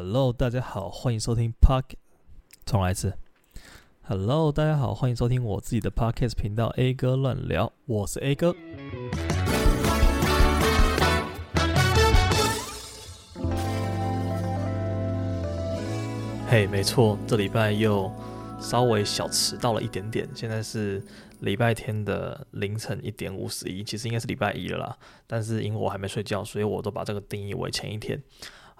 Hello，大家好，欢迎收听 Park。重来一次。Hello，大家好，欢迎收听我自己的 Podcast 频道 A 哥乱聊，我是 A 哥。嘿，没错，这礼拜又稍微小迟到了一点点。现在是礼拜天的凌晨一点五十一，其实应该是礼拜一了啦。但是因为我还没睡觉，所以我都把这个定义为前一天。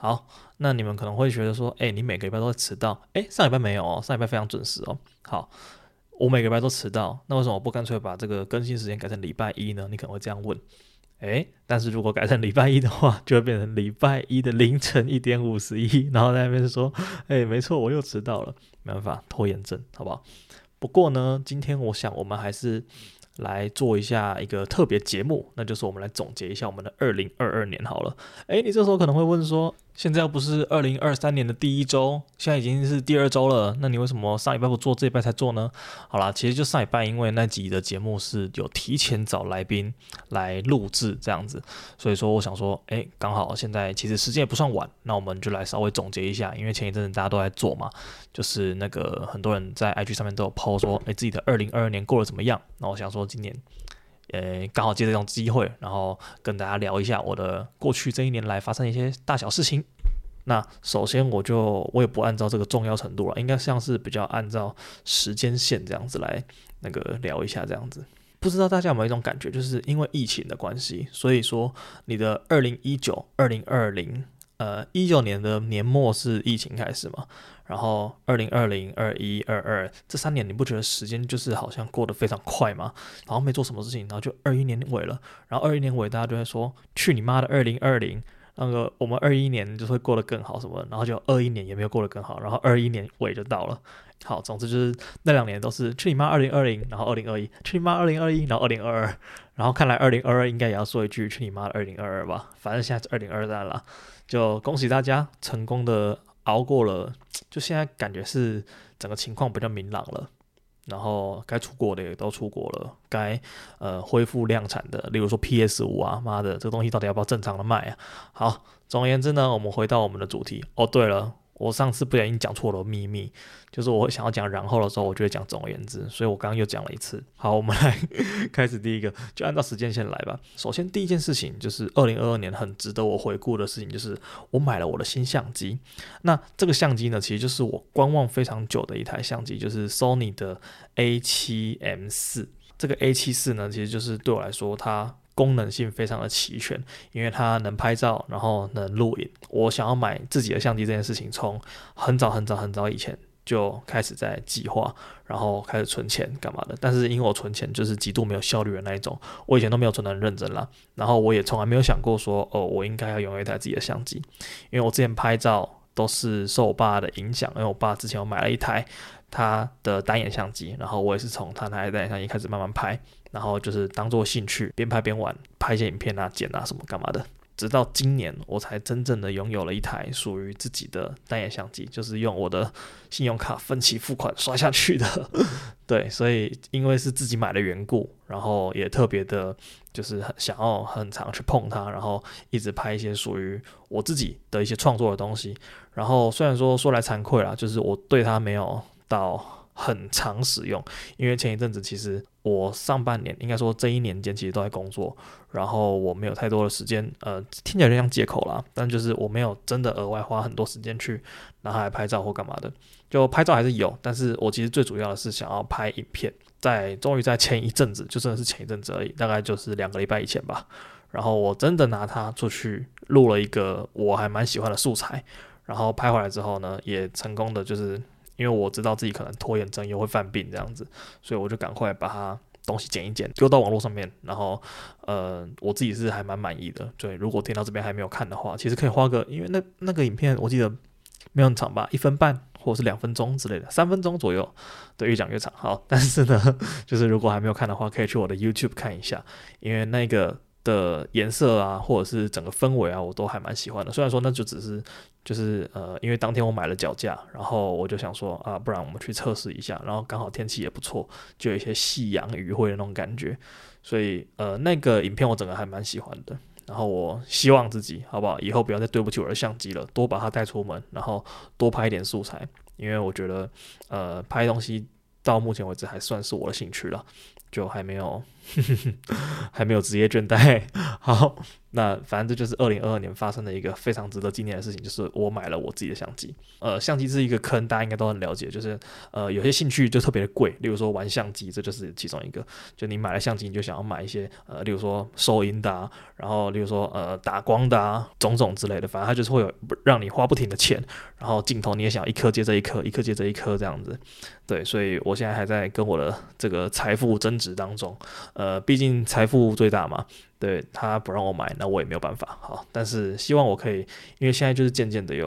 好，那你们可能会觉得说，哎、你每个礼拜都会迟到，哎、上礼拜没有哦，上礼拜非常准时哦。好，我每个礼拜都迟到，那为什么我不干脆把这个更新时间改成礼拜一呢？你可能会这样问，哎、但是如果改成礼拜一的话，就会变成礼拜一的凌晨一点五十一，然后在那边说，哎、没错，我又迟到了，没办法，拖延症，好不好？不过呢，今天我想我们还是。来做一下一个特别节目，那就是我们来总结一下我们的二零二二年好了。诶，你这时候可能会问说，现在又不是二零二三年的第一周，现在已经是第二周了，那你为什么上礼拜不做，这礼拜才做呢？好啦，其实就上礼拜，因为那集的节目是有提前找来宾来录制这样子，所以说我想说，诶，刚好现在其实时间也不算晚，那我们就来稍微总结一下，因为前一阵子大家都在做嘛，就是那个很多人在 IG 上面都有 po 说，诶，自己的二零二二年过得怎么样？那我想说。今年，呃，刚好借这种机会，然后跟大家聊一下我的过去这一年来发生一些大小事情。那首先，我就我也不按照这个重要程度了，应该像是比较按照时间线这样子来那个聊一下这样子。不知道大家有没有一种感觉，就是因为疫情的关系，所以说你的二零一九、二零二零，呃，一九年的年末是疫情开始嘛？然后二零二零、二一、二二这三年，你不觉得时间就是好像过得非常快吗？然后没做什么事情，然后就二一年尾了。然后二一年尾，大家就会说：“去你妈的二零二零！”那个我们二一年就会过得更好什么？然后就二一年也没有过得更好。然后二一年尾就到了。好，总之就是那两年都是去你妈二零二零，然后二零二一，去你妈二零二一，然后二零二二。然后看来二零二二应该也要说一句：“去你妈的二零二二吧！”反正现在是二零二三了，就恭喜大家成功的。熬过了，就现在感觉是整个情况比较明朗了，然后该出国的也都出国了，该呃恢复量产的，例如说 PS 五啊，妈的，这个东西到底要不要正常的卖啊？好，总而言之呢，我们回到我们的主题。哦，对了。我上次不小心讲错了秘密，就是我想要讲然后的时候，我就会讲总而言之，所以我刚刚又讲了一次。好，我们来 开始第一个，就按照时间线来吧。首先第一件事情就是二零二二年很值得我回顾的事情，就是我买了我的新相机。那这个相机呢，其实就是我观望非常久的一台相机，就是 Sony 的 A7M4。这个 A74 呢，其实就是对我来说它。功能性非常的齐全，因为它能拍照，然后能录影。我想要买自己的相机这件事情，从很早很早很早以前就开始在计划，然后开始存钱干嘛的。但是因为我存钱就是极度没有效率的那一种，我以前都没有存得很认真啦。然后我也从来没有想过说，哦，我应该要拥有一台自己的相机，因为我之前拍照都是受我爸的影响，因为我爸之前我买了一台他的单眼相机，然后我也是从他那台单眼相机开始慢慢拍。然后就是当做兴趣，边拍边玩，拍一些影片啊、剪啊什么干嘛的。直到今年，我才真正的拥有了一台属于自己的单眼相机，就是用我的信用卡分期付款刷下去的。对，所以因为是自己买的缘故，然后也特别的，就是很想要很常去碰它，然后一直拍一些属于我自己的一些创作的东西。然后虽然说说来惭愧啦，就是我对它没有到。很常使用，因为前一阵子其实我上半年应该说这一年间其实都在工作，然后我没有太多的时间，呃，听起来有点像借口啦，但就是我没有真的额外花很多时间去拿它来拍照或干嘛的，就拍照还是有，但是我其实最主要的是想要拍影片，在终于在前一阵子，就真的是前一阵子而已，大概就是两个礼拜以前吧，然后我真的拿它出去录了一个我还蛮喜欢的素材，然后拍回来之后呢，也成功的就是。因为我知道自己可能拖延症又会犯病这样子，所以我就赶快把它东西剪一剪，丢到网络上面。然后，呃，我自己是还蛮满意的。对，如果听到这边还没有看的话，其实可以花个，因为那那个影片我记得没有很长吧，一分半或者是两分钟之类的，三分钟左右。对，越讲越长。好，但是呢，就是如果还没有看的话，可以去我的 YouTube 看一下，因为那个。的颜色啊，或者是整个氛围啊，我都还蛮喜欢的。虽然说那就只是就是呃，因为当天我买了脚架，然后我就想说啊，不然我们去测试一下。然后刚好天气也不错，就有一些夕阳余晖的那种感觉。所以呃，那个影片我整个还蛮喜欢的。然后我希望自己好不好？以后不要再对不起我的相机了，多把它带出门，然后多拍一点素材，因为我觉得呃拍东西到目前为止还算是我的兴趣了，就还没有 还没有职业倦怠。好。那反正这就是二零二二年发生的一个非常值得纪念的事情，就是我买了我自己的相机。呃，相机是一个坑，大家应该都很了解，就是呃有些兴趣就特别的贵，例如说玩相机，这就是其中一个。就你买了相机，你就想要买一些呃，例如说收音的啊，然后例如说呃打光的啊，种种之类的，反正它就是会有让你花不停的钱。然后镜头你也想要一颗接着一颗，一颗接着一颗这样子。对，所以我现在还在跟我的这个财富增值当中。呃，毕竟财富最大嘛。对，他不让我买，那我也没有办法。好，但是希望我可以，因为现在就是渐渐的有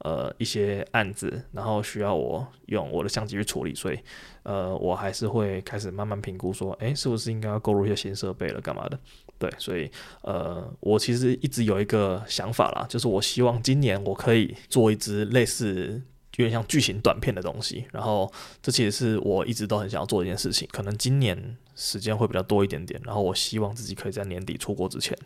呃一些案子，然后需要我用我的相机去处理，所以呃我还是会开始慢慢评估说，诶，是不是应该要购入一些新设备了，干嘛的？对，所以呃我其实一直有一个想法啦，就是我希望今年我可以做一支类似。有点像剧情短片的东西，然后这其实是我一直都很想要做的一件事情。可能今年时间会比较多一点点，然后我希望自己可以在年底出国之前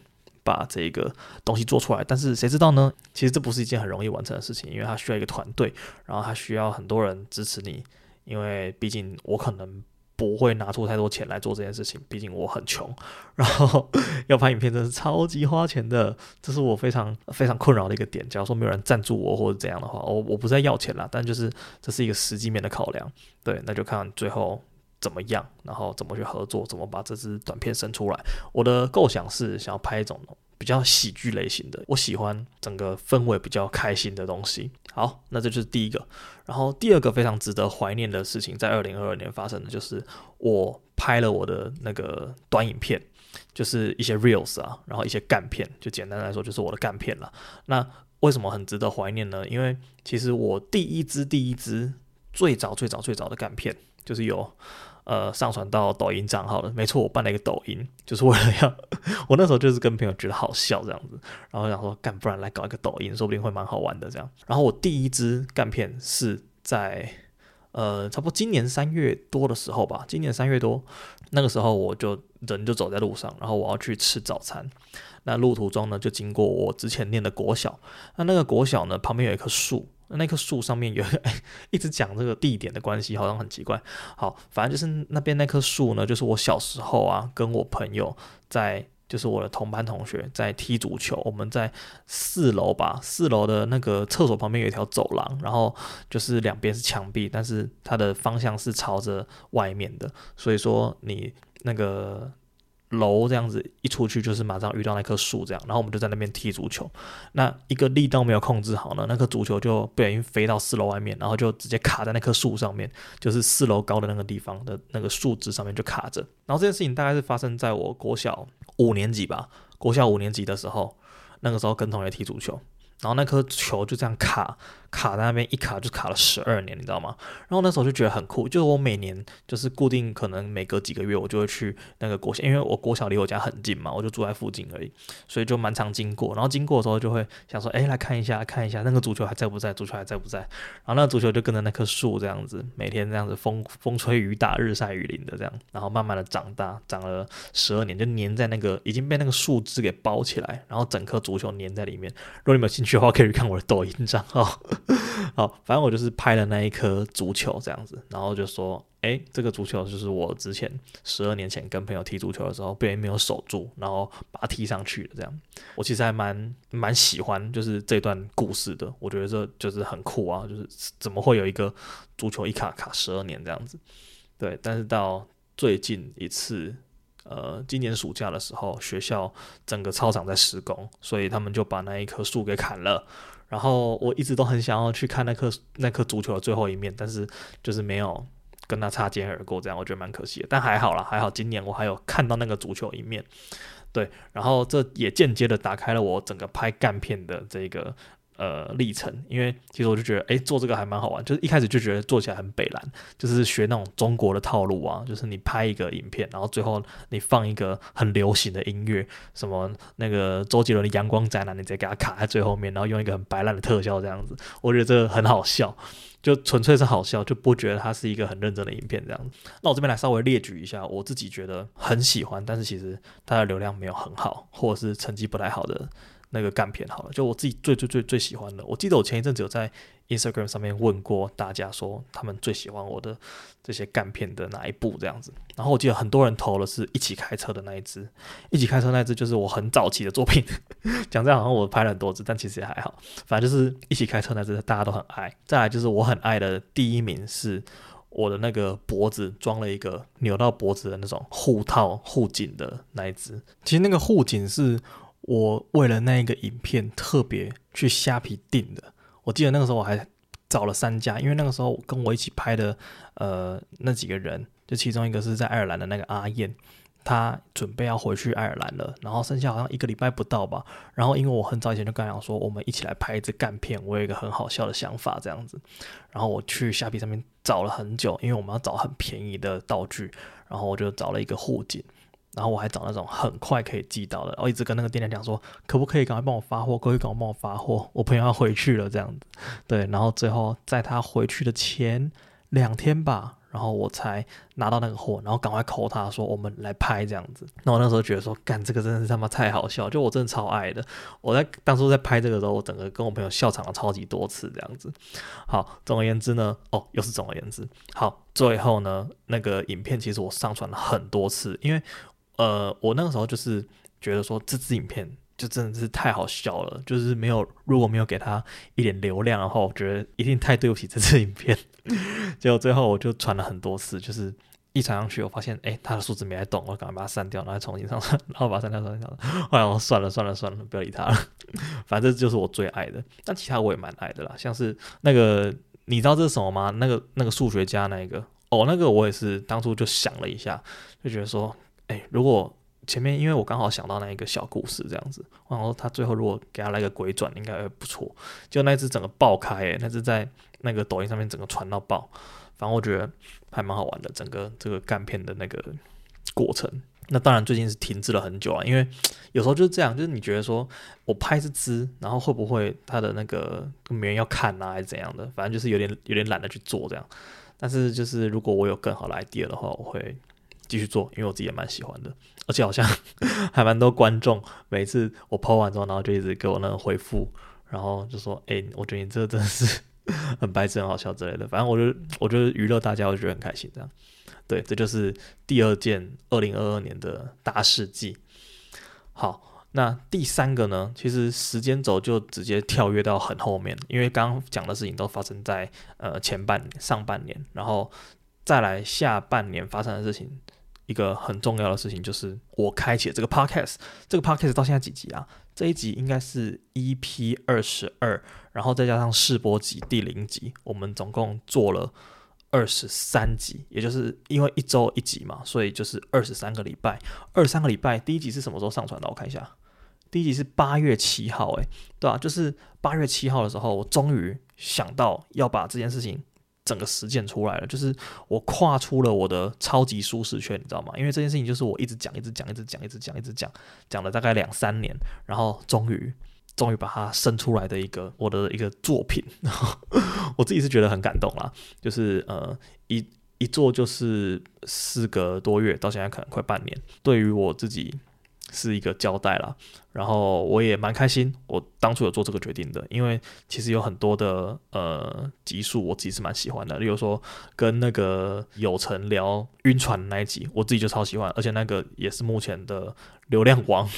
把这个东西做出来。但是谁知道呢？其实这不是一件很容易完成的事情，因为它需要一个团队，然后它需要很多人支持你。因为毕竟我可能。不会拿出太多钱来做这件事情，毕竟我很穷，然后要拍影片真是超级花钱的，这是我非常非常困扰的一个点。假如说没有人赞助我或者怎样的话，我我不再要钱了，但就是这是一个实际面的考量。对，那就看最后怎么样，然后怎么去合作，怎么把这支短片生出来。我的构想是想要拍一种。比较喜剧类型的，我喜欢整个氛围比较开心的东西。好，那这就是第一个。然后第二个非常值得怀念的事情，在二零二二年发生的，就是我拍了我的那个短影片，就是一些 reels 啊，然后一些干片，就简单来说就是我的干片了。那为什么很值得怀念呢？因为其实我第一支第一支最早最早最早的干片，就是有。呃，上传到抖音账号了，没错，我办了一个抖音，就是为了要，我那时候就是跟朋友觉得好笑这样子，然后想说干，不然来搞一个抖音，说不定会蛮好玩的这样。然后我第一支干片是在呃，差不多今年三月多的时候吧，今年三月多那个时候，我就人就走在路上，然后我要去吃早餐，那路途中呢，就经过我之前念的国小，那那个国小呢，旁边有一棵树。那棵树上面有，一直讲这个地点的关系，好像很奇怪。好，反正就是那边那棵树呢，就是我小时候啊，跟我朋友在，就是我的同班同学在踢足球。我们在四楼吧，四楼的那个厕所旁边有一条走廊，然后就是两边是墙壁，但是它的方向是朝着外面的，所以说你那个。楼这样子一出去就是马上遇到那棵树，这样，然后我们就在那边踢足球。那一个力道没有控制好呢，那颗足球就不小心飞到四楼外面，然后就直接卡在那棵树上面，就是四楼高的那个地方的那个树枝上面就卡着。然后这件事情大概是发生在我国小五年级吧，国小五年级的时候，那个时候跟同学踢足球，然后那颗球就这样卡。卡在那边一卡就卡了十二年，你知道吗？然后那时候就觉得很酷，就是我每年就是固定可能每隔几个月我就会去那个国小，因为我国小离我家很近嘛，我就住在附近而已，所以就蛮常经过。然后经过的时候就会想说，哎，来看一下，看一下那个足球还在不在？足球还在不在？然后那个足球就跟着那棵树这样子，每天这样子风风吹雨打、日晒雨淋的这样，然后慢慢的长大，长了十二年，就粘在那个已经被那个树枝给包起来，然后整颗足球粘在里面。如果你们有兴趣的话，可以看我的抖音账号。好，反正我就是拍了那一颗足球这样子，然后就说，诶，这个足球就是我之前十二年前跟朋友踢足球的时候，别人没有守住，然后把它踢上去的这样。我其实还蛮蛮喜欢，就是这段故事的，我觉得这就是很酷啊，就是怎么会有一个足球一卡卡十二年这样子？对，但是到最近一次，呃，今年暑假的时候，学校整个操场在施工，所以他们就把那一棵树给砍了。然后我一直都很想要去看那棵那棵足球的最后一面，但是就是没有跟他擦肩而过，这样我觉得蛮可惜的。但还好啦，还好今年我还有看到那个足球一面，对。然后这也间接的打开了我整个拍干片的这个呃，历程，因为其实我就觉得，哎，做这个还蛮好玩。就是一开始就觉得做起来很北烂，就是学那种中国的套路啊，就是你拍一个影片，然后最后你放一个很流行的音乐，什么那个周杰伦的《阳光宅男》，你直接给他卡在最后面，然后用一个很白烂的特效这样子，我觉得这个很好笑，就纯粹是好笑，就不觉得它是一个很认真的影片这样子。那我这边来稍微列举一下，我自己觉得很喜欢，但是其实它的流量没有很好，或者是成绩不太好的。那个干片好了，就我自己最最最最喜欢的。我记得我前一阵子有在 Instagram 上面问过大家，说他们最喜欢我的这些干片的哪一部这样子。然后我记得很多人投的是一起开车的那一支，一起开车那一支就是我很早期的作品。讲这样好像我拍了很多支，但其实也还好。反正就是一起开车那支大家都很爱。再来就是我很爱的第一名是我的那个脖子装了一个扭到脖子的那种护套护颈的那一支。其实那个护颈是。我为了那一个影片特别去虾皮订的，我记得那个时候我还找了三家，因为那个时候跟我一起拍的，呃，那几个人，就其中一个是在爱尔兰的那个阿燕，他准备要回去爱尔兰了，然后剩下好像一个礼拜不到吧，然后因为我很早以前就跟他讲说，我们一起来拍一支干片，我有一个很好笑的想法这样子，然后我去虾皮上面找了很久，因为我们要找很便宜的道具，然后我就找了一个护颈。然后我还找那种很快可以寄到的，我一直跟那个店家讲说，可不可以赶快帮我发货，可不可以赶快帮我发货，我朋友要回去了这样子，对，然后最后在他回去的前两天吧，然后我才拿到那个货，然后赶快 call 他说我们来拍这样子。那我那时候觉得说，干这个真的是他妈太好笑，就我真的超爱的。我在当初在拍这个时候，我整个跟我朋友笑场了超级多次这样子。好，总而言之呢，哦，又是总而言之，好，最后呢，那个影片其实我上传了很多次，因为。呃，我那个时候就是觉得说，这支影片就真的是太好笑了，就是没有，如果没有给他一点流量的话，我觉得一定太对不起这支影片。结果最后我就传了很多次，就是一传上去，我发现哎，他的数字没在动，我赶快把它删掉，然后重新上传，然后把它删掉，删掉。后来我算了算了算了，不要理他了，反正就是我最爱的。但其他我也蛮爱的啦，像是那个你知道这是什么吗？那个那个数学家那一个哦，那个我也是当初就想了一下，就觉得说。哎，如果前面因为我刚好想到那一个小故事这样子，然后他最后如果给他来个鬼转，应该会不错。就那只整个爆开，哎，那只在那个抖音上面整个传到爆，反正我觉得还蛮好玩的，整个这个干片的那个过程。那当然最近是停滞了很久啊，因为有时候就是这样，就是你觉得说我拍这支，然后会不会他的那个没人要看啊，还是怎样的？反正就是有点有点懒得去做这样。但是就是如果我有更好的 idea 的话，我会。继续做，因为我自己也蛮喜欢的，而且好像 还蛮多观众，每次我 po 完之后，然后就一直给我那个回复，然后就说：“哎、我觉得你这真的是 很白痴、很好笑之类的。”反正我就我觉得娱乐大家，我觉得很开心。这样，对，这就是第二件二零二二年的大事记。好，那第三个呢？其实时间轴就直接跳跃到很后面，因为刚刚讲的事情都发生在呃前半、上半年，然后再来下半年发生的事情。一个很重要的事情就是我开启了这个 podcast，这个 podcast 到现在几集啊？这一集应该是 EP 二十二，然后再加上试播集第零集，我们总共做了二十三集，也就是因为一周一集嘛，所以就是二十三个礼拜。二十三个礼拜，第一集是什么时候上传的？我看一下，第一集是八月七号，诶，对啊，就是八月七号的时候，我终于想到要把这件事情。整个实践出来了，就是我跨出了我的超级舒适圈，你知道吗？因为这件事情就是我一直讲，一直讲，一直讲，一直讲，一直讲，讲了大概两三年，然后终于，终于把它生出来的一个我的一个作品，然 后我自己是觉得很感动啦。就是呃，一一做就是四个多月，到现在可能快半年，对于我自己。是一个交代啦，然后我也蛮开心，我当初有做这个决定的，因为其实有很多的呃集数我自己是蛮喜欢的，例如说跟那个有成聊晕船那一集，我自己就超喜欢，而且那个也是目前的流量王，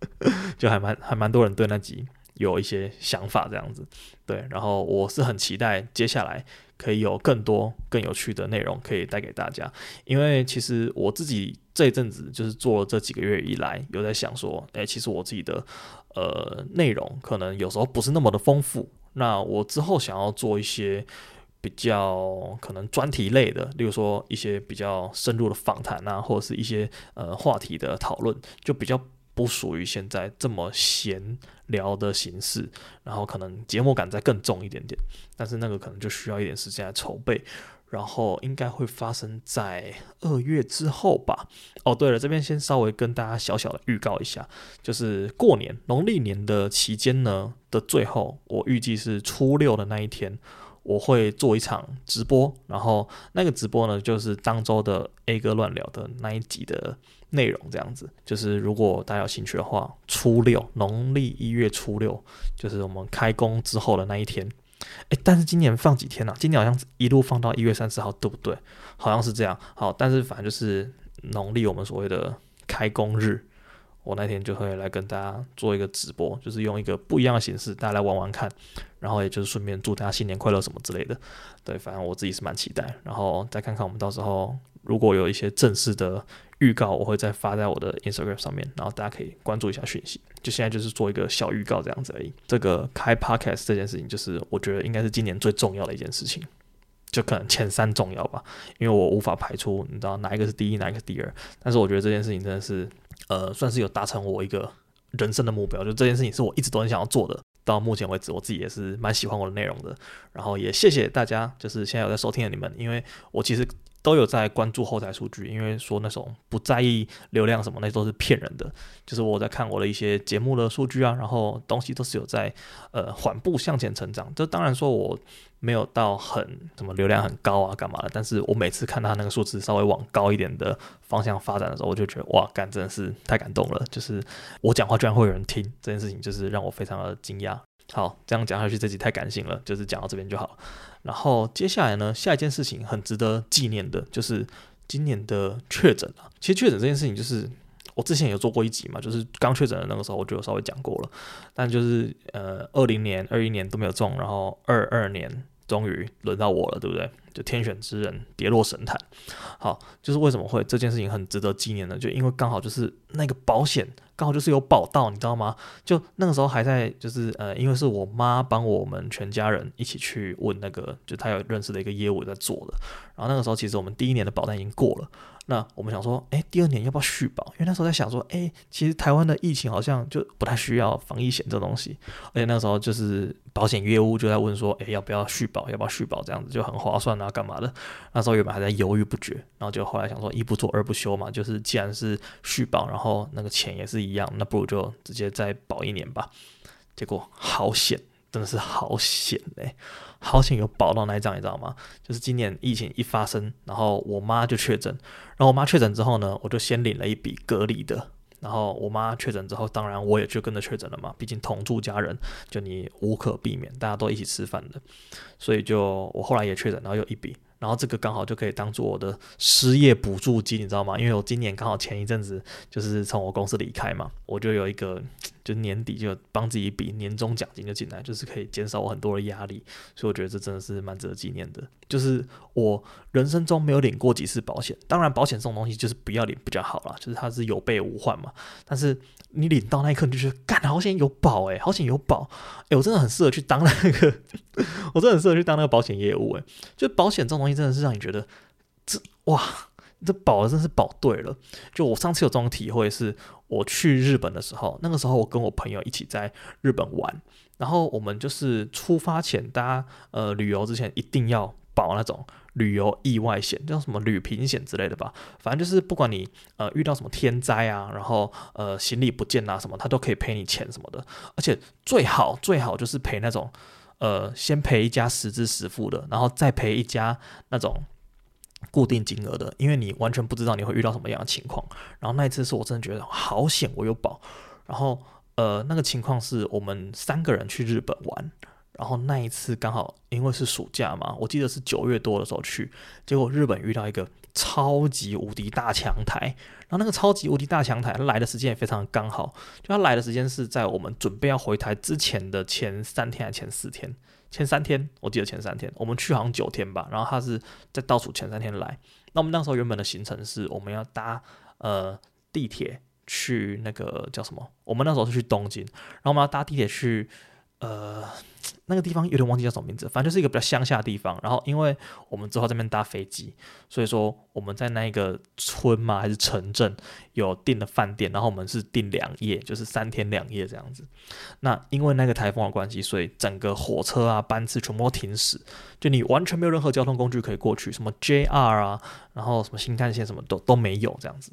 就还蛮还蛮多人对那集有一些想法这样子，对，然后我是很期待接下来。可以有更多更有趣的内容可以带给大家，因为其实我自己这一阵子就是做了这几个月以来，有在想说，诶，其实我自己的呃内容可能有时候不是那么的丰富。那我之后想要做一些比较可能专题类的，例如说一些比较深入的访谈啊，或者是一些呃话题的讨论，就比较不属于现在这么闲聊的形式，然后可能节目感再更重一点点，但是那个可能就需要一点时间来筹备。然后应该会发生在二月之后吧。哦，对了，这边先稍微跟大家小小的预告一下，就是过年农历年的期间呢的最后，我预计是初六的那一天，我会做一场直播。然后那个直播呢，就是当周的 A 哥乱聊的那一集的内容，这样子。就是如果大家有兴趣的话，初六农历一月初六，就是我们开工之后的那一天。诶，但是今年放几天呢、啊？今年好像一路放到一月三十号，对不对？好像是这样。好，但是反正就是农历我们所谓的开工日，我那天就会来跟大家做一个直播，就是用一个不一样的形式，大家来玩玩看。然后也就是顺便祝大家新年快乐什么之类的。对，反正我自己是蛮期待。然后再看看我们到时候如果有一些正式的。预告我会再发在我的 Instagram 上面，然后大家可以关注一下讯息。就现在就是做一个小预告这样子而已。这个开 Podcast 这件事情，就是我觉得应该是今年最重要的一件事情，就可能前三重要吧，因为我无法排除你知道哪一个是第一，哪一个是第二。但是我觉得这件事情真的是，呃，算是有达成我一个人生的目标。就这件事情是我一直都很想要做的，到目前为止我自己也是蛮喜欢我的内容的。然后也谢谢大家，就是现在有在收听的你们，因为我其实。都有在关注后台数据，因为说那种不在意流量什么，那都是骗人的。就是我在看我的一些节目的数据啊，然后东西都是有在呃缓步向前成长。这当然说我没有到很什么流量很高啊干嘛的，但是我每次看他那个数字稍微往高一点的方向发展的时候，我就觉得哇，干真的是太感动了。就是我讲话居然会有人听，这件事情就是让我非常的惊讶。好，这样讲下去，这集太感性了，就是讲到这边就好。然后接下来呢，下一件事情很值得纪念的，就是今年的确诊啊。其实确诊这件事情，就是我之前有做过一集嘛，就是刚确诊的那个时候，我就有稍微讲过了。但就是呃，二零年、二一年都没有中，然后二二年终于轮到我了，对不对？就天选之人跌落神坛。好，就是为什么会这件事情很值得纪念呢？就因为刚好就是那个保险。刚好就是有保到，你知道吗？就那个时候还在，就是呃，因为是我妈帮我们全家人一起去问那个，就她有认识的一个业务在做的。然后那个时候其实我们第一年的保单已经过了，那我们想说，哎，第二年要不要续保？因为那时候在想说，哎，其实台湾的疫情好像就不太需要防疫险这东西，而且那时候就是保险业务就在问说，哎，要不要续保？要不要续保？这样子就很划算啊，干嘛的？那时候原本还在犹豫不决，然后就后来想说，一不做二不休嘛，就是既然是续保，然后那个钱也是。一样，那不如就直接再保一年吧。结果好险，真的是好险嘞！好险有保到那一张，你知道吗？就是今年疫情一发生，然后我妈就确诊，然后我妈确诊之后呢，我就先领了一笔隔离的。然后我妈确诊之后，当然我也就跟着确诊了嘛。毕竟同住家人，就你无可避免，大家都一起吃饭的，所以就我后来也确诊，然后有一笔。然后这个刚好就可以当做我的失业补助金，你知道吗？因为我今年刚好前一阵子就是从我公司离开嘛，我就有一个。就年底就帮自己一笔年终奖金就进来，就是可以减少我很多的压力，所以我觉得这真的是蛮值得纪念的。就是我人生中没有领过几次保险，当然保险这种东西就是不要领比较好啦，就是它是有备无患嘛。但是你领到那一刻，你就觉得干好险有保诶，好险有保诶，我真的很适合去当那个，我真的很适合去当那个保险业务诶。就保险这种东西真的是让你觉得这哇。这保的真是保对了，就我上次有这种体会，是我去日本的时候，那个时候我跟我朋友一起在日本玩，然后我们就是出发前，大家呃旅游之前一定要保那种旅游意外险，叫什么旅平险之类的吧，反正就是不管你呃遇到什么天灾啊，然后呃行李不见啊什么，他都可以赔你钱什么的，而且最好最好就是赔那种呃先赔一家实支实付的，然后再赔一家那种。固定金额的，因为你完全不知道你会遇到什么样的情况。然后那一次是我真的觉得好险，我有保。然后呃，那个情况是我们三个人去日本玩，然后那一次刚好因为是暑假嘛，我记得是九月多的时候去，结果日本遇到一个超级无敌大强台。然后那个超级无敌大强台，它来的时间也非常刚好，就它来的时间是在我们准备要回台之前的前三天还是前四天。前三天，我记得前三天，我们去好像九天吧，然后他是在倒数前三天来。那我们那时候原本的行程是，我们要搭呃地铁去那个叫什么？我们那时候是去东京，然后我们要搭地铁去呃那个地方有点忘记叫什么名字，反正就是一个比较乡下的地方。然后因为我们之后在那边搭飞机，所以说我们在那个村嘛还是城镇有订的饭店，然后我们是订两夜，就是三天两夜这样子。那因为那个台风的关系，所以整个火车啊班次全部都停驶，就你完全没有任何交通工具可以过去，什么 JR 啊，然后什么新干线什么都都没有这样子。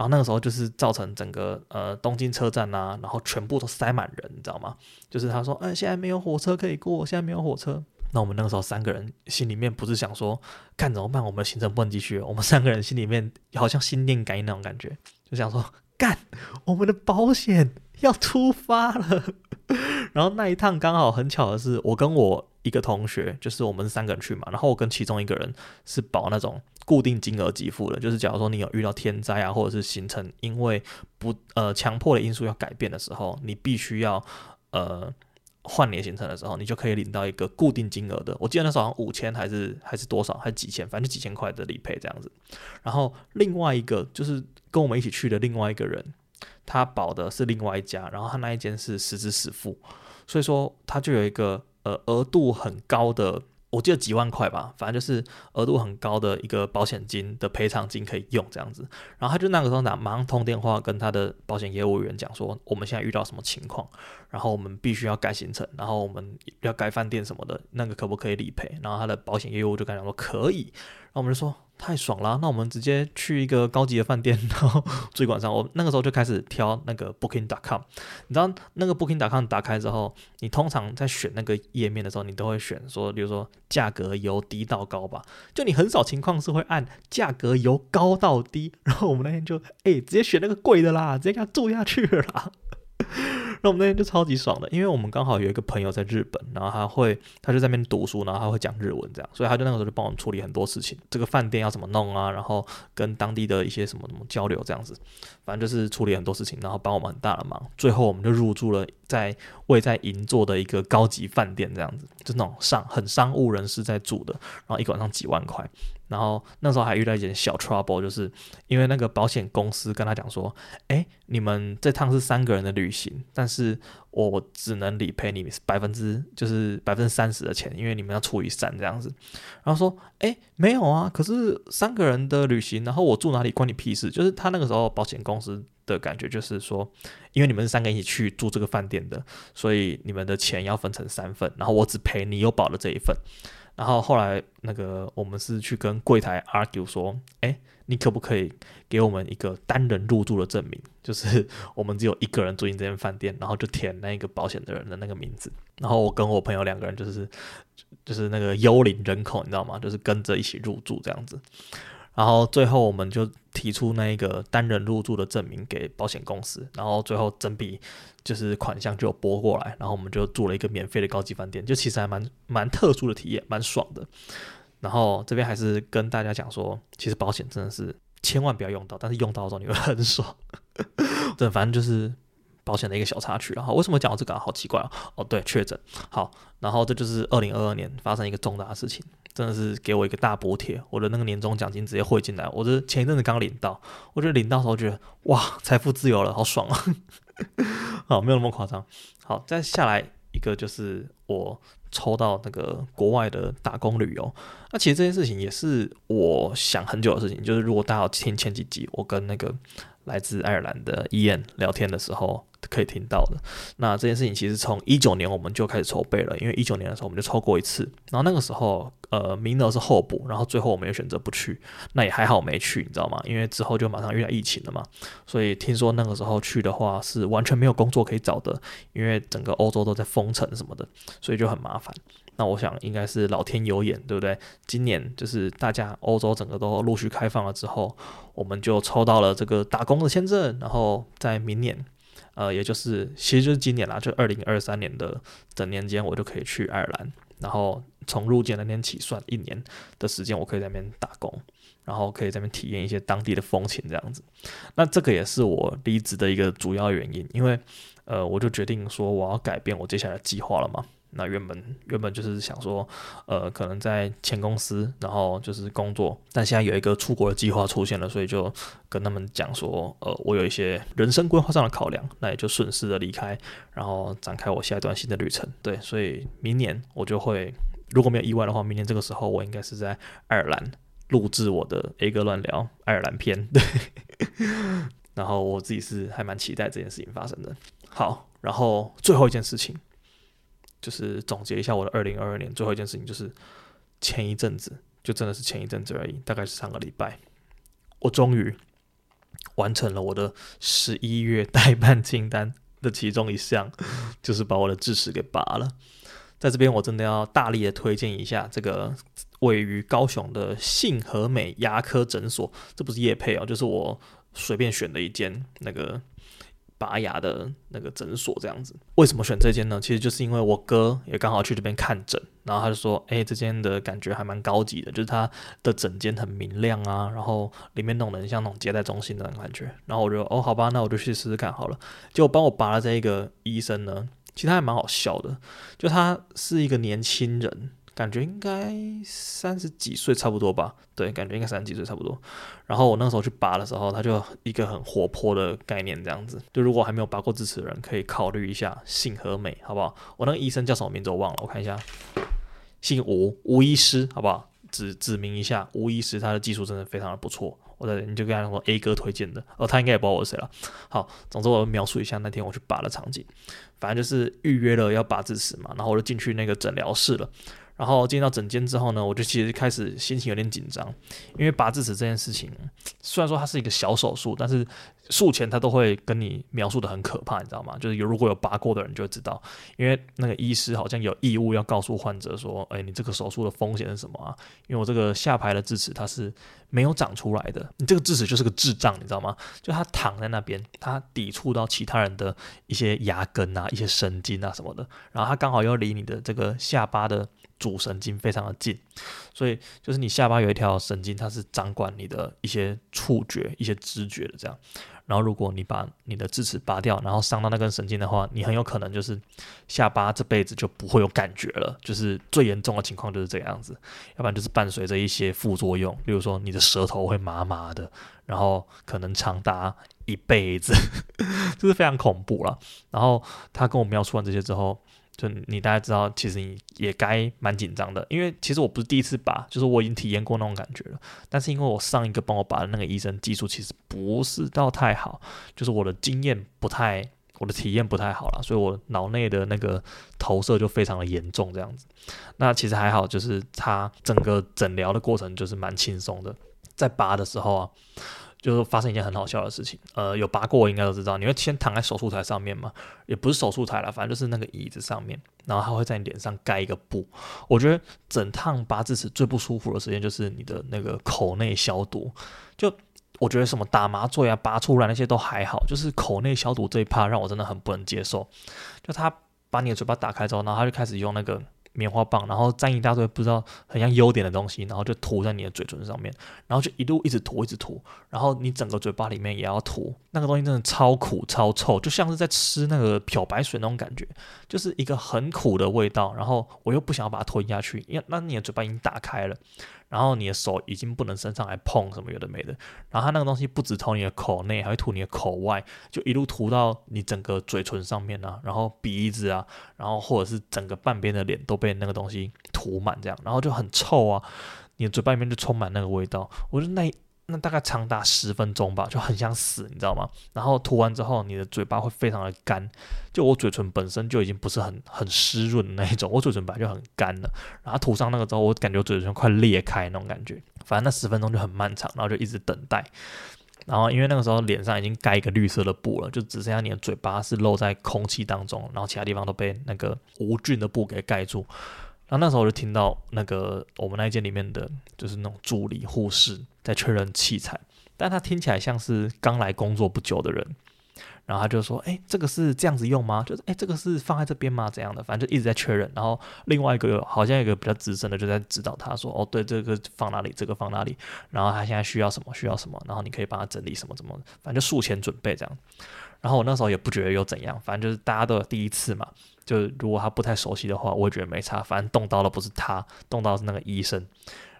然后那个时候就是造成整个呃东京车站啊，然后全部都塞满人，你知道吗？就是他说，嗯，现在没有火车可以过，现在没有火车。那我们那个时候三个人心里面不是想说，看怎么办？我们的行程不能继续。我们三个人心里面好像心电感应那种感觉，就想说，干，我们的保险要出发了。然后那一趟刚好很巧的是，我跟我一个同学，就是我们三个人去嘛，然后我跟其中一个人是保那种。固定金额给付的，就是假如说你有遇到天灾啊，或者是行程因为不呃强迫的因素要改变的时候，你必须要呃换年行程的时候，你就可以领到一个固定金额的。我记得那时候好像五千还是还是多少，还是几千，反正几千块的理赔这样子。然后另外一个就是跟我们一起去的另外一个人，他保的是另外一家，然后他那一间是实支实付，所以说他就有一个呃额度很高的。我记得几万块吧，反正就是额度很高的一个保险金的赔偿金可以用这样子。然后他就那个时候打马上通电话跟他的保险业务员讲说，我们现在遇到什么情况，然后我们必须要改行程，然后我们要改饭店什么的，那个可不可以理赔？然后他的保险业务就跟他说可以，然后我们就说。太爽了，那我们直接去一个高级的饭店，然后住一晚上。我那个时候就开始挑那个 Booking.com，你知道那个 Booking.com 打开之后，你通常在选那个页面的时候，你都会选说，比如说价格由低到高吧。就你很少情况是会按价格由高到低。然后我们那天就哎、直接选那个贵的啦，直接给他住下去了啦。那我们那天就超级爽的，因为我们刚好有一个朋友在日本，然后他会，他就在那边读书，然后他会讲日文这样，所以他就那个时候就帮我们处理很多事情，这个饭店要怎么弄啊，然后跟当地的一些什么什么交流这样子，反正就是处理很多事情，然后帮我们很大的忙。最后我们就入住了在位在银座的一个高级饭店这样子，就那种商很商务人士在住的，然后一晚上几万块。然后那时候还遇到一件小 trouble，就是因为那个保险公司跟他讲说，哎，你们这趟是三个人的旅行，但是我只能理赔你百分之就是百分之三十的钱，因为你们要除以三这样子。然后说，哎，没有啊，可是三个人的旅行，然后我住哪里关你屁事？就是他那个时候保险公司的感觉就是说，因为你们是三个一起去住这个饭店的，所以你们的钱要分成三份，然后我只赔你有保的这一份。然后后来那个我们是去跟柜台 argue 说，哎，你可不可以给我们一个单人入住的证明？就是 我们只有一个人住进这间饭店，然后就填那个保险的人的那个名字。然后我跟我朋友两个人就是就是那个幽灵人口，你知道吗？就是跟着一起入住这样子。然后最后我们就提出那个单人入住的证明给保险公司，然后最后整笔就是款项就拨过来，然后我们就住了一个免费的高级饭店，就其实还蛮蛮特殊的体验，蛮爽的。然后这边还是跟大家讲说，其实保险真的是千万不要用到，但是用到的时候你会很爽。对，反正就是保险的一个小插曲。然后为什么讲到这个？好奇怪哦。哦，对，确诊。好，然后这就是二零二二年发生一个重大的事情。真的是给我一个大补贴，我的那个年终奖金直接汇进来。我这前一阵子刚领到，我觉得领到时候觉得哇，财富自由了，好爽啊！好，没有那么夸张。好，再下来一个就是我抽到那个国外的打工旅游。那其实这件事情也是我想很久的事情，就是如果大家有听前几集，我跟那个来自爱尔兰的 Ian 聊天的时候。可以听到的。那这件事情其实从一九年我们就开始筹备了，因为一九年的时候我们就抽过一次，然后那个时候呃名额是候补，然后最后我们又选择不去，那也还好没去，你知道吗？因为之后就马上遇到疫情了嘛，所以听说那个时候去的话是完全没有工作可以找的，因为整个欧洲都在封城什么的，所以就很麻烦。那我想应该是老天有眼，对不对？今年就是大家欧洲整个都陆续开放了之后，我们就抽到了这个打工的签证，然后在明年。呃，也就是，其实就是今年啦，就二零二三年的整年间，我就可以去爱尔兰，然后从入境那天起算一年的时间，我可以在那边打工，然后可以在那边体验一些当地的风情这样子。那这个也是我离职的一个主要原因，因为呃，我就决定说我要改变我接下来的计划了嘛。那原本原本就是想说，呃，可能在前公司，然后就是工作，但现在有一个出国的计划出现了，所以就跟他们讲说，呃，我有一些人生规划上的考量，那也就顺势的离开，然后展开我下一段新的旅程。对，所以明年我就会，如果没有意外的话，明年这个时候我应该是在爱尔兰录制我的 A 哥乱聊爱尔兰篇。对。然后我自己是还蛮期待这件事情发生的。好，然后最后一件事情，就是总结一下我的二零二二年最后一件事情，就是前一阵子，就真的是前一阵子而已，大概是上个礼拜，我终于完成了我的十一月待办清单的其中一项，就是把我的智齿给拔了。在这边，我真的要大力的推荐一下这个位于高雄的信和美牙科诊所，这不是叶配哦，就是我。随便选的一间那个拔牙的那个诊所，这样子。为什么选这间呢？其实就是因为我哥也刚好去这边看诊，然后他就说：“哎，这间的感觉还蛮高级的，就是它的诊间很明亮啊，然后里面弄得很像那种接待中心的感觉。”然后我就：“哦，好吧，那我就去试试看好了。”结果帮我拔了这一个医生呢，其实他还蛮好笑的，就他是一个年轻人。感觉应该三十几岁差不多吧，对，感觉应该三十几岁差不多。然后我那时候去拔的时候，他就一个很活泼的概念这样子。就如果还没有拔过智齿的人，可以考虑一下性和美，好不好？我那个医生叫什么名字我忘了，我看一下，姓吴，吴医师，好不好？指指明一下，吴医师他的技术真的非常的不错。我在你就跟他说 A 哥推荐的，哦，他应该也不知道我是谁了。好，总之我描述一下那天我去拔的场景，反正就是预约了要拔智齿嘛，然后我就进去那个诊疗室了。然后进到诊间之后呢，我就其实开始心情有点紧张，因为拔智齿这件事情，虽然说它是一个小手术，但是术前他都会跟你描述的很可怕，你知道吗？就是有如果有拔过的人就会知道，因为那个医师好像有义务要告诉患者说，哎，你这个手术的风险是什么啊？因为我这个下排的智齿它是没有长出来的，你这个智齿就是个智障，你知道吗？就它躺在那边，它抵触到其他人的一些牙根啊、一些神经啊什么的，然后它刚好又离你的这个下巴的。主神经非常的近，所以就是你下巴有一条神经，它是掌管你的一些触觉、一些知觉的这样。然后如果你把你的智齿拔掉，然后伤到那根神经的话，你很有可能就是下巴这辈子就不会有感觉了。就是最严重的情况就是这样子，要不然就是伴随着一些副作用，例如说你的舌头会麻麻的，然后可能长达一辈子，就是非常恐怖了。然后他跟我描述完这些之后。就你大概知道，其实你也该蛮紧张的，因为其实我不是第一次拔，就是我已经体验过那种感觉了。但是因为我上一个帮我拔的那个医生技术其实不是到太好，就是我的经验不太，我的体验不太好了，所以我脑内的那个投射就非常的严重这样子。那其实还好，就是他整个诊疗的过程就是蛮轻松的，在拔的时候啊。就是发生一件很好笑的事情，呃，有拔过应该都知道，你会先躺在手术台上面嘛，也不是手术台啦，反正就是那个椅子上面，然后他会在你脸上盖一个布。我觉得整趟拔智齿最不舒服的时间就是你的那个口内消毒，就我觉得什么打麻醉啊、拔出来那些都还好，就是口内消毒这一趴让我真的很不能接受。就他把你的嘴巴打开之后，然后他就开始用那个。棉花棒，然后沾一大堆不知道很像优点的东西，然后就涂在你的嘴唇上面，然后就一路一直涂，一直涂，然后你整个嘴巴里面也要涂。那个东西真的超苦超臭，就像是在吃那个漂白水那种感觉，就是一个很苦的味道。然后我又不想要把它吞下去，因为那你的嘴巴已经打开了。然后你的手已经不能伸上来碰什么有的没的，然后它那个东西不止涂你的口内，还会吐你的口外，就一路涂到你整个嘴唇上面啊，然后鼻子啊，然后或者是整个半边的脸都被那个东西涂满这样，然后就很臭啊，你的嘴巴里面就充满那个味道，我就那。那大概长达十分钟吧，就很想死，你知道吗？然后涂完之后，你的嘴巴会非常的干，就我嘴唇本身就已经不是很很湿润的那一种，我嘴唇本来就很干了，然后涂上那个之后，我感觉嘴唇快裂开那种感觉。反正那十分钟就很漫长，然后就一直等待。然后因为那个时候脸上已经盖一个绿色的布了，就只剩下你的嘴巴是露在空气当中，然后其他地方都被那个无菌的布给盖住。然后那时候我就听到那个我们那间里面的，就是那种助理护士在确认器材，但他听起来像是刚来工作不久的人。然后他就说：“哎，这个是这样子用吗？就是哎，这个是放在这边吗？怎样的？反正就一直在确认。然后另外一个好像一个比较资深的就在指导他说：哦，对，这个放哪里？这个放哪里？然后他现在需要什么？需要什么？然后你可以帮他整理什么？怎么？反正就术前准备这样。然后我那时候也不觉得有怎样，反正就是大家都有第一次嘛。”就如果他不太熟悉的话，我也觉得没差，反正动刀的不是他，动刀是那个医生。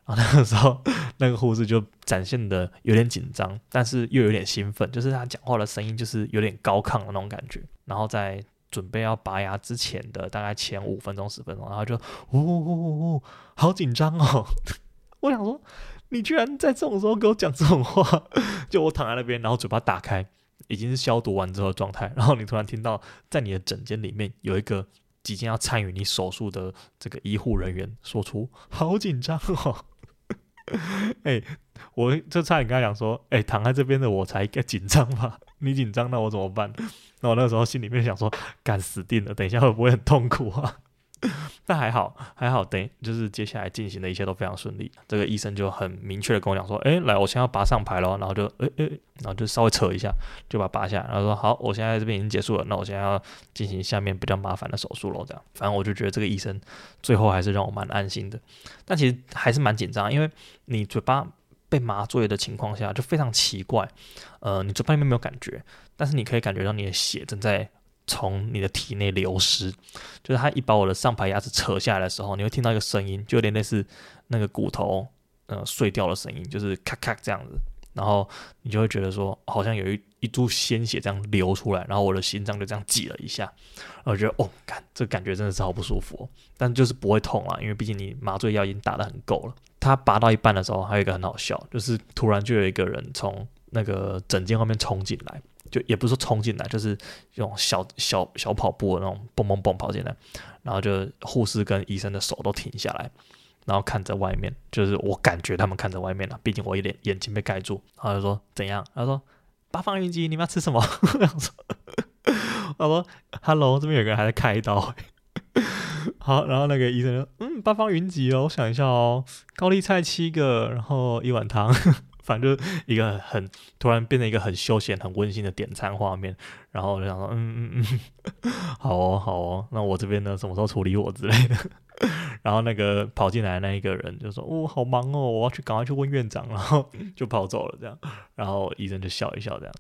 然后那个时候，那个护士就展现的有点紧张，但是又有点兴奋，就是他讲话的声音就是有点高亢的那种感觉。然后在准备要拔牙之前的大概前五分钟十分钟，然后就呜呜呜呜，好紧张哦！我想说，你居然在这种时候给我讲这种话，就我躺在那边，然后嘴巴打开，已经是消毒完之后的状态，然后你突然听到在你的诊间里面有一个即将要参与你手术的这个医护人员说出“好紧张哦”，哎、我就差点跟他讲说：“哎、躺在这边的我才该紧张吧？你紧张那我怎么办？”那我那时候心里面想说：“干死定了，等一下会不会很痛苦啊？” 但还好，还好，等就是接下来进行的一切都非常顺利。这个医生就很明确的跟我讲说：“哎，来，我现在要拔上排咯。”然后就，哎哎，然后就稍微扯一下，就把它拔下来。然后说：“好，我现在这边已经结束了，那我现在要进行下面比较麻烦的手术咯。”这样，反正我就觉得这个医生最后还是让我蛮安心的。但其实还是蛮紧张，因为你嘴巴被麻醉的情况下就非常奇怪。呃，你嘴巴里面没有感觉，但是你可以感觉到你的血正在。从你的体内流失，就是他一把我的上排牙齿扯下来的时候，你会听到一个声音，就有点类似那个骨头呃碎掉的声音，就是咔咔这样子，然后你就会觉得说，好像有一一株鲜血这样流出来，然后我的心脏就这样挤了一下，然后觉得哦，感这感觉真的是好不舒服，但就是不会痛了，因为毕竟你麻醉药已经打得很够了。他拔到一半的时候，还有一个很好笑，就是突然就有一个人从那个诊间外面冲进来。就也不是说冲进来，就是用小小小跑步的那种蹦蹦蹦跑进来，然后就护士跟医生的手都停下来，然后看着外面，就是我感觉他们看着外面了，毕竟我一脸眼睛被盖住。然后就说怎样？他说八方云集，你们要吃什么？我说他说 Hello，这边有个人还在开刀。好，然后那个医生说嗯，八方云集哦，我想一下哦，高丽菜七个，然后一碗汤。反正就一个很突然变成一个很休闲、很温馨的点餐画面，然后我就想说，嗯嗯嗯，好哦好哦，那我这边呢，什么时候处理我之类的？然后那个跑进来的那一个人就说，哦，好忙哦，我要去赶快去问院长，然后就跑走了这样。然后医生就笑一笑这样。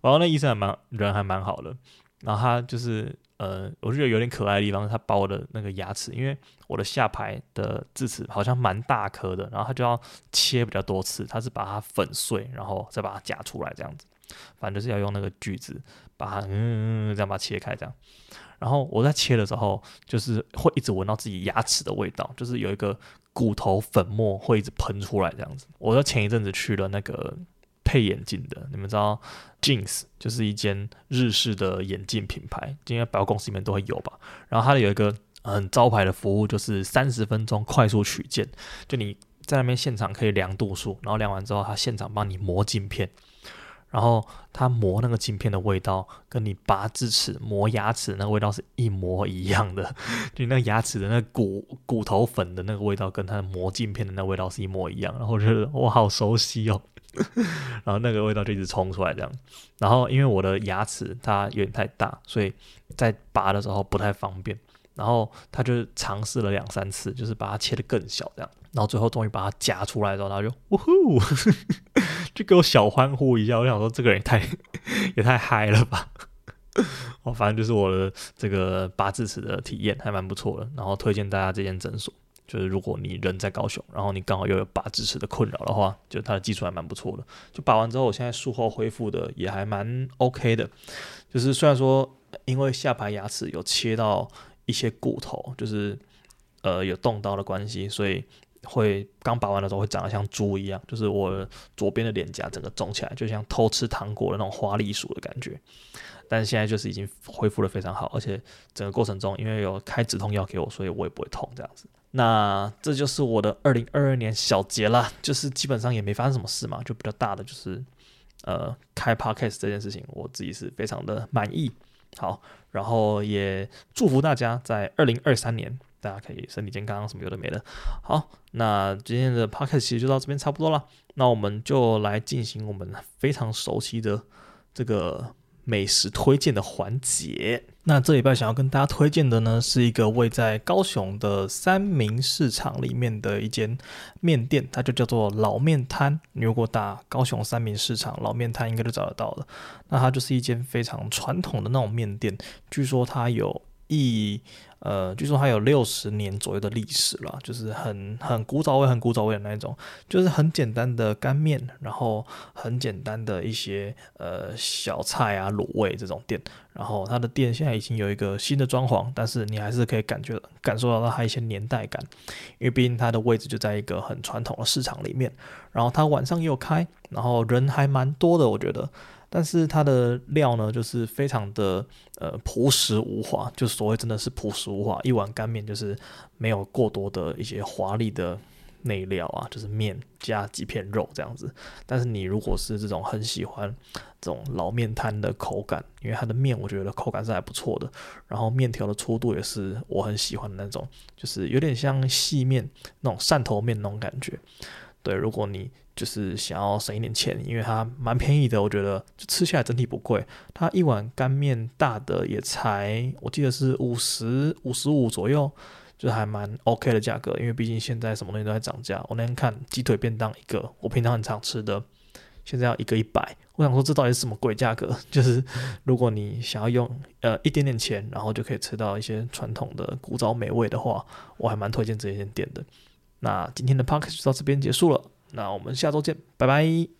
然后那医生还蛮人还蛮好的，然后他就是。呃，我觉得有点可爱的地方是，他把我的那个牙齿，因为我的下排的智齿好像蛮大颗的，然后它就要切比较多次，它是把它粉碎，然后再把它夹出来这样子，反正就是要用那个锯子把它嗯嗯嗯这样把它切开这样。然后我在切的时候，就是会一直闻到自己牙齿的味道，就是有一个骨头粉末会一直喷出来这样子。我在前一阵子去了那个。配眼镜的，你们知道，Jeans 就是一间日式的眼镜品牌，今天百货公司里面都会有吧。然后它有一个很招牌的服务，就是三十分钟快速取件，就你在那边现场可以量度数，然后量完之后，他现场帮你磨镜片，然后他磨那个镜片的味道，跟你拔智齿磨牙齿那个味道是一模一样的，就那牙齿的那骨骨头粉的那个味道，跟它磨镜片的那味道是一模一样，然后我觉得我好熟悉哦。然后那个味道就一直冲出来，这样。然后因为我的牙齿它有点太大，所以在拔的时候不太方便。然后他就尝试了两三次，就是把它切得更小，这样。然后最后终于把它夹出来之后，他就呜呼，就给我小欢呼一下。我想说，这个人也太也太嗨了吧！哦，反正就是我的这个拔智齿的体验还蛮不错的，然后推荐大家这间诊所。就是如果你人在高雄，然后你刚好又有拔智齿的困扰的话，就他的技术还蛮不错的。就拔完之后，我现在术后恢复的也还蛮 OK 的。就是虽然说因为下排牙齿有切到一些骨头，就是呃有动刀的关系，所以会刚拔完的时候会长得像猪一样，就是我左边的脸颊整个肿起来，就像偷吃糖果的那种花栗鼠的感觉。但是现在就是已经恢复得非常好，而且整个过程中因为有开止痛药给我，所以我也不会痛这样子。那这就是我的二零二二年小结啦，就是基本上也没发生什么事嘛，就比较大的就是，呃，开 podcast 这件事情，我自己是非常的满意。好，然后也祝福大家在二零二三年，大家可以身体健康，什么有的没的。好，那今天的 podcast 其实就到这边差不多了，那我们就来进行我们非常熟悉的这个。美食推荐的环节，那这礼拜想要跟大家推荐的呢，是一个位在高雄的三民市场里面的一间面店，它就叫做老面摊。你如果打高雄三民市场老面摊，应该就找得到了。那它就是一间非常传统的那种面店，据说它有一。呃，据说它有六十年左右的历史了，就是很很古早味、很古早味的那一种，就是很简单的干面，然后很简单的一些呃小菜啊、卤味这种店。然后它的店现在已经有一个新的装潢，但是你还是可以感觉感受到它一些年代感，因为毕竟它的位置就在一个很传统的市场里面。然后它晚上也有开，然后人还蛮多的，我觉得。但是它的料呢，就是非常的呃朴实无华，就所谓真的是朴实无华，一碗干面就是没有过多的一些华丽的内料啊，就是面加几片肉这样子。但是你如果是这种很喜欢这种老面摊的口感，因为它的面我觉得口感是还不错的，然后面条的粗度也是我很喜欢的那种，就是有点像细面那种汕头面那种感觉。对，如果你就是想要省一点钱，因为它蛮便宜的，我觉得就吃下来整体不贵。它一碗干面大的也才，我记得是五十五十五左右，就还蛮 OK 的价格。因为毕竟现在什么东西都在涨价。我那天看鸡腿便当一个，我平常很常吃的，现在要一个一百。我想说这到底是什么鬼价格？就是如果你想要用呃一点点钱，然后就可以吃到一些传统的古早美味的话，我还蛮推荐这间店的。那今天的 podcast 就到这边结束了。那我们下周见，拜拜。